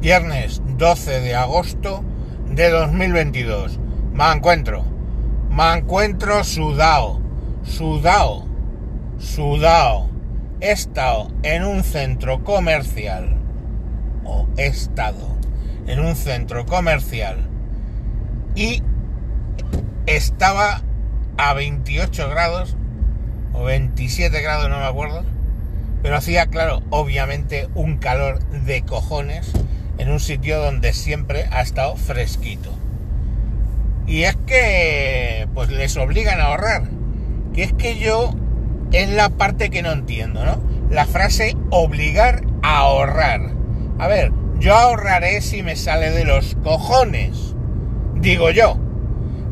Viernes 12 de agosto de 2022. Me encuentro. Me encuentro sudao. Sudao. Sudao. He estado en un centro comercial. O he estado en un centro comercial. Y estaba a 28 grados. O 27 grados, no me acuerdo. Pero hacía, claro, obviamente un calor de cojones en un sitio donde siempre ha estado fresquito. Y es que, pues les obligan a ahorrar. Que es que yo, es la parte que no entiendo, ¿no? La frase obligar a ahorrar. A ver, yo ahorraré si me sale de los cojones. Digo yo.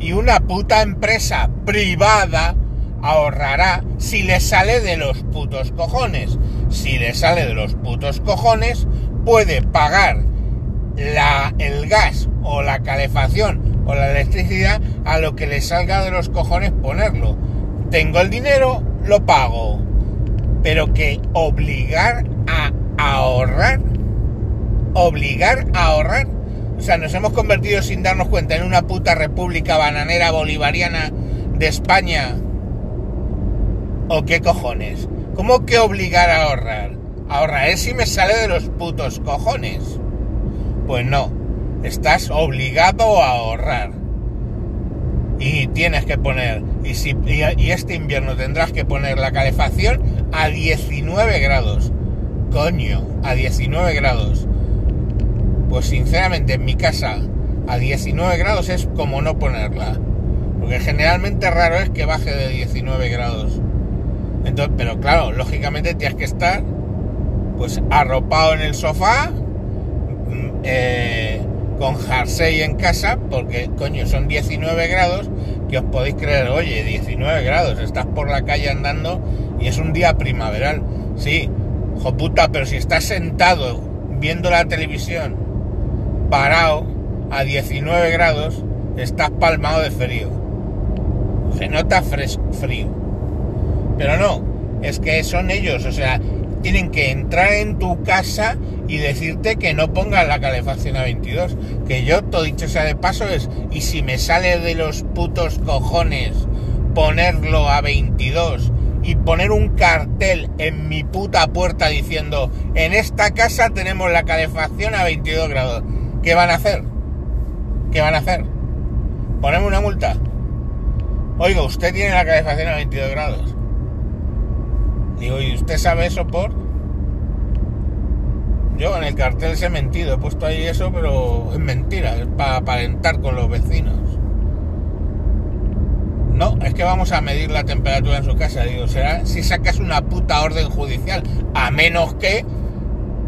Y una puta empresa privada ahorrará si le sale de los putos cojones. Si le sale de los putos cojones, puede pagar la, el gas o la calefacción o la electricidad a lo que le salga de los cojones ponerlo. Tengo el dinero, lo pago. Pero que obligar a ahorrar, obligar a ahorrar. O sea, nos hemos convertido sin darnos cuenta en una puta república bananera bolivariana de España. ¿O qué cojones? ¿Cómo que obligar a ahorrar? Ahorrar es si me sale de los putos cojones. Pues no, estás obligado a ahorrar. Y tienes que poner, y, este invierno tendrás que poner la calefacción a 19 grados. Coño, a 19 grados. Pues sinceramente en mi casa a 19 grados es como no ponerla. Porque generalmente raro es que baje de 19 grados. Entonces, pero claro, lógicamente tienes que estar pues arropado en el sofá, eh, con jersey en casa, porque coño, son 19 grados, que os podéis creer, oye, 19 grados, estás por la calle andando y es un día primaveral. Sí, puta, pero si estás sentado viendo la televisión, parado a 19 grados, estás palmado de frío. Se nota frío. Pero no, es que son ellos, o sea, tienen que entrar en tu casa y decirte que no pongas la calefacción a 22. Que yo, todo dicho sea de paso, es, y si me sale de los putos cojones ponerlo a 22 y poner un cartel en mi puta puerta diciendo, en esta casa tenemos la calefacción a 22 grados. ¿Qué van a hacer? ¿Qué van a hacer? Ponemos una multa. Oiga, usted tiene la calefacción a 22 grados. Digo, ¿y usted sabe eso por? Yo en el cartel se he mentido, he puesto ahí eso, pero es mentira, es para aparentar con los vecinos. No, es que vamos a medir la temperatura en su casa. Digo, será si sacas una puta orden judicial, a menos que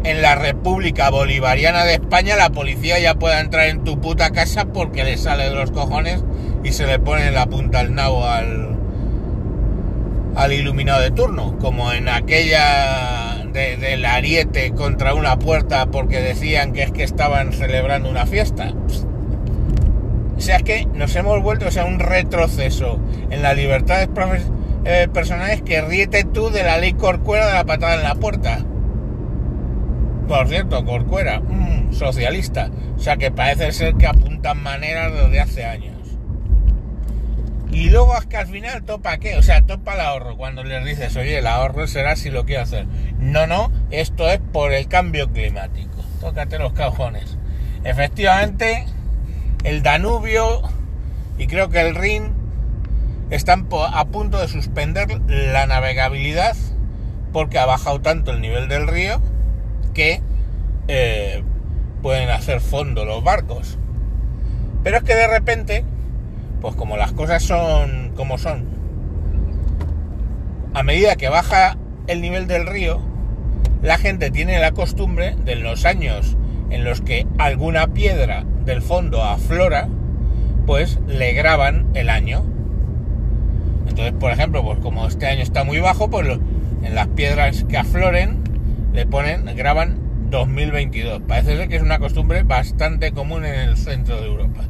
en la República Bolivariana de España la policía ya pueda entrar en tu puta casa porque le sale de los cojones y se le pone la punta al nabo al, al iluminado de turno, como en aquella del ariete contra una puerta porque decían que es que estaban celebrando una fiesta. O sea, que nos hemos vuelto o sea, un retroceso en las libertades eh, personales que ríete tú de la ley Corcuera de la patada en la puerta. Por cierto, Corcuera, mmm, socialista. O sea que parece ser que apuntan maneras desde hace años. Y luego es que al final topa qué, o sea, topa el ahorro. Cuando les dices, oye, el ahorro será si lo quiero hacer. No, no, esto es por el cambio climático. Tócate los cajones. Efectivamente, el Danubio y creo que el Rin están a punto de suspender la navegabilidad porque ha bajado tanto el nivel del río que eh, pueden hacer fondo los barcos. Pero es que de repente pues como las cosas son como son, a medida que baja el nivel del río, la gente tiene la costumbre de los años en los que alguna piedra del fondo aflora, pues le graban el año. Entonces, por ejemplo, pues como este año está muy bajo, pues en las piedras que afloren le ponen, graban 2022. Parece ser que es una costumbre bastante común en el centro de Europa.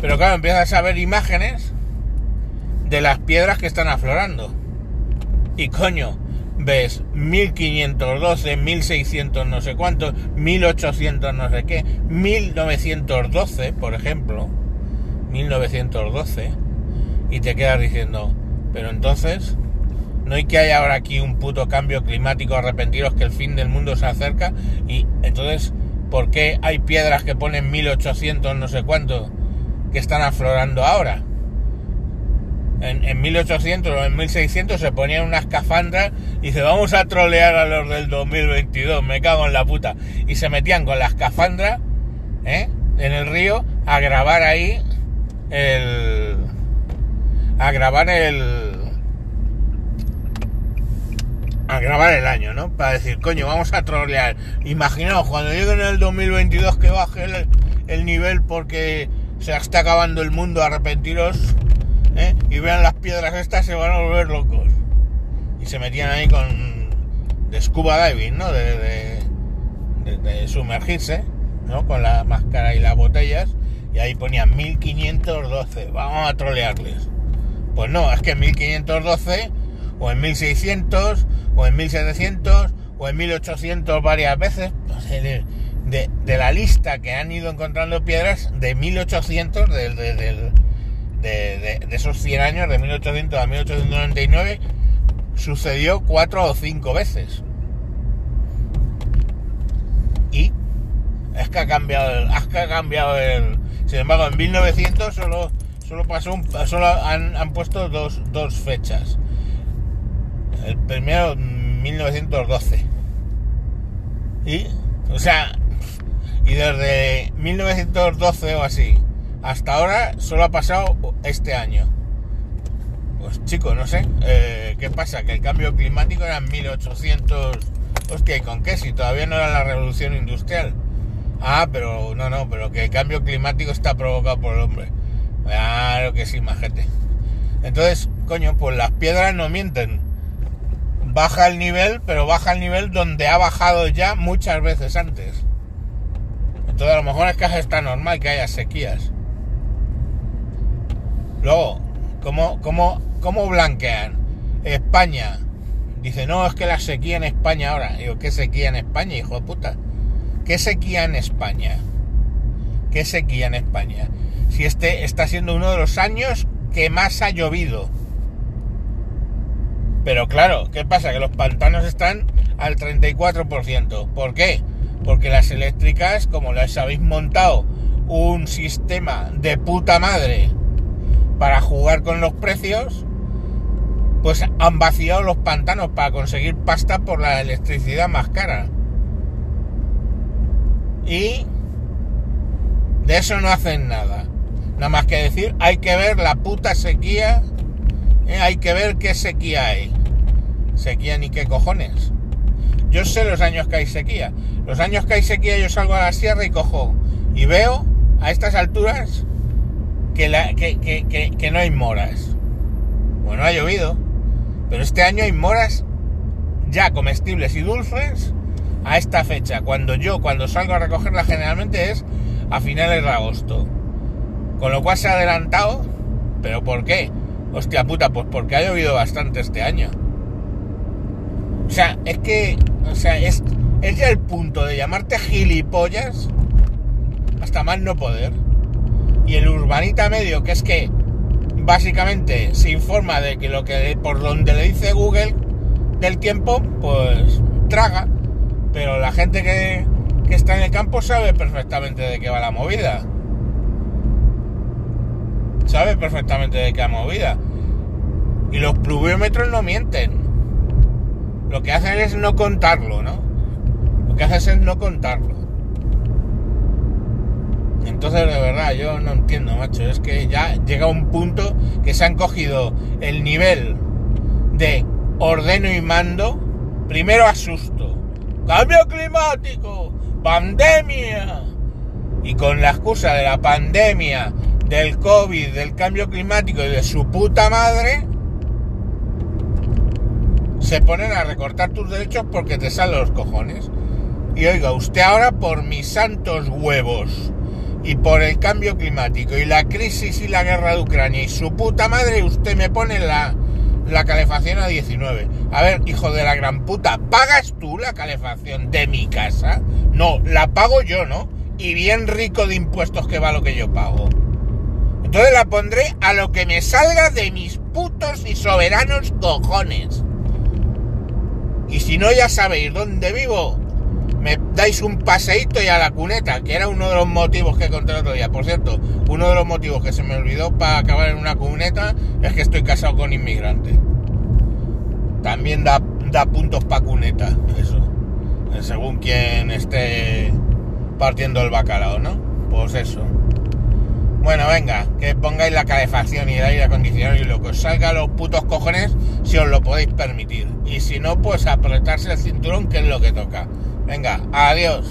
Pero claro, empiezas a ver imágenes de las piedras que están aflorando. Y coño, ves 1512, 1600 no sé cuántos, 1800 no sé qué, 1912, por ejemplo, 1912, y te quedas diciendo, pero entonces, no hay que haya ahora aquí un puto cambio climático arrepentiros que el fin del mundo se acerca, y entonces, ¿por qué hay piedras que ponen 1800 no sé cuánto que están aflorando ahora? En, 1800 o en 1600 se ponían una escafandra y se vamos a trolear a los del 2022, me cago en la puta. Y se metían con la escafandra ¿eh? en el río a grabar ahí el... a grabar el... a grabar el año, ¿no? Para decir, coño, vamos a trolear. Imaginaos, cuando llegue en el 2022 que baje el, el nivel porque se está acabando el mundo, arrepentiros ¿eh? y vean las piedras estas, se van a volver locos. Y se metían ahí con de scuba diving, ¿no? De, de, sumergirse, ¿no? Con la máscara y las botellas. Y ahí ponían 1512. Vamos a trolearles. Pues no, es que en 1512, o en 1600, o en 1700, o en 1800 varias veces, pues, de, de, la lista que han ido encontrando piedras, de 1800, del, del de, esos 100 años, de 1800 a 1899, sucedió cuatro o cinco veces. Y es que ha cambiado el, ha cambiado el. Sin embargo, en 1900 solo, solo pasó un, solo han, han puesto dos, dos fechas. El primero, 1912. Y, o sea, y desde 1912 o así hasta ahora solo ha pasado este año. Pues chicos, no sé, eh, ¿qué pasa? Que el cambio climático era en 1800... Hostia, ¿y con qué? Si todavía no era la revolución industrial. Ah, pero no, no, pero que el cambio climático está provocado por el hombre. Claro que sí, majete. Entonces, coño, pues las piedras no mienten. Baja el nivel, pero baja el nivel donde ha bajado ya muchas veces antes. Entonces a lo mejor es que está normal que haya sequías. Luego, ¿cómo, cómo, cómo blanquean? España. Dice, no, es que la sequía en España ahora. Digo, ¿qué sequía en España, hijo de puta? ¿Qué sequía en España? ¿Qué sequía en España? Si este está siendo uno de los años que más ha llovido. Pero claro, ¿qué pasa? Que los pantanos están al 34%. ¿Por qué? Porque las eléctricas, como las habéis montado un sistema de puta madre para jugar con los precios, pues han vaciado los pantanos para conseguir pasta por la electricidad más cara. Y de eso no hacen nada. Nada más que decir, hay que ver la puta sequía, ¿eh? hay que ver qué sequía hay. Sequía ni qué cojones. Yo sé los años que hay sequía. Los años que hay sequía yo salgo a la sierra y cojo y veo a estas alturas que, no hay moras. Bueno, ha llovido, pero este año hay moras ya comestibles y dulces a esta fecha. Cuando yo, cuando salgo a recogerla generalmente es a finales de agosto. Con lo cual se ha adelantado, pero ¿por qué? Hostia puta, pues porque ha llovido bastante este año. O sea, es que, o sea, es, es ya el punto de llamarte gilipollas hasta más no poder y el urbanita medio, que es que básicamente se informa de que lo que por donde le dice Google del tiempo, pues traga, pero la gente que, que está en el campo sabe perfectamente de qué va la movida. Sabe perfectamente de qué va la movida. Y los pluviómetros no mienten. Lo que hacen es no contarlo, ¿no? Lo que hacen es no contarlo. Entonces, de verdad, yo no entiendo, macho. Es que ya llega un punto que se han cogido el nivel de ordeno y mando. Primero asusto. Cambio climático. Pandemia. Y con la excusa de la pandemia, del COVID, del cambio climático y de su puta madre, se ponen a recortar tus derechos porque te salen los cojones. Y oiga, usted ahora por mis santos huevos y por el cambio climático y la crisis y la guerra de Ucrania y su puta madre, usted me pone la, la calefacción a 19. A ver, hijo de la gran puta, ¿pagas tú la calefacción de mi casa? No, la pago yo, ¿no? Y bien rico de impuestos que va lo que yo pago. Entonces la pondré a lo que me salga de mis putos y soberanos cojones. Y si no, ya sabéis dónde vivo. Me dais un paseíto y a la cuneta, que era uno de los motivos que conté el otro día. Por cierto, uno de los motivos que se me olvidó para acabar en una cuneta es que estoy casado con inmigrante. También da, da puntos para cuneta, eso. Según quien esté partiendo el bacalao, ¿no? Pues eso. Bueno, venga, que pongáis la calefacción y el aire acondicionado y lo que os salga los putos cojones si os lo podéis permitir. Y si no, pues apretarse el cinturón, que es lo que toca. Venga, adiós.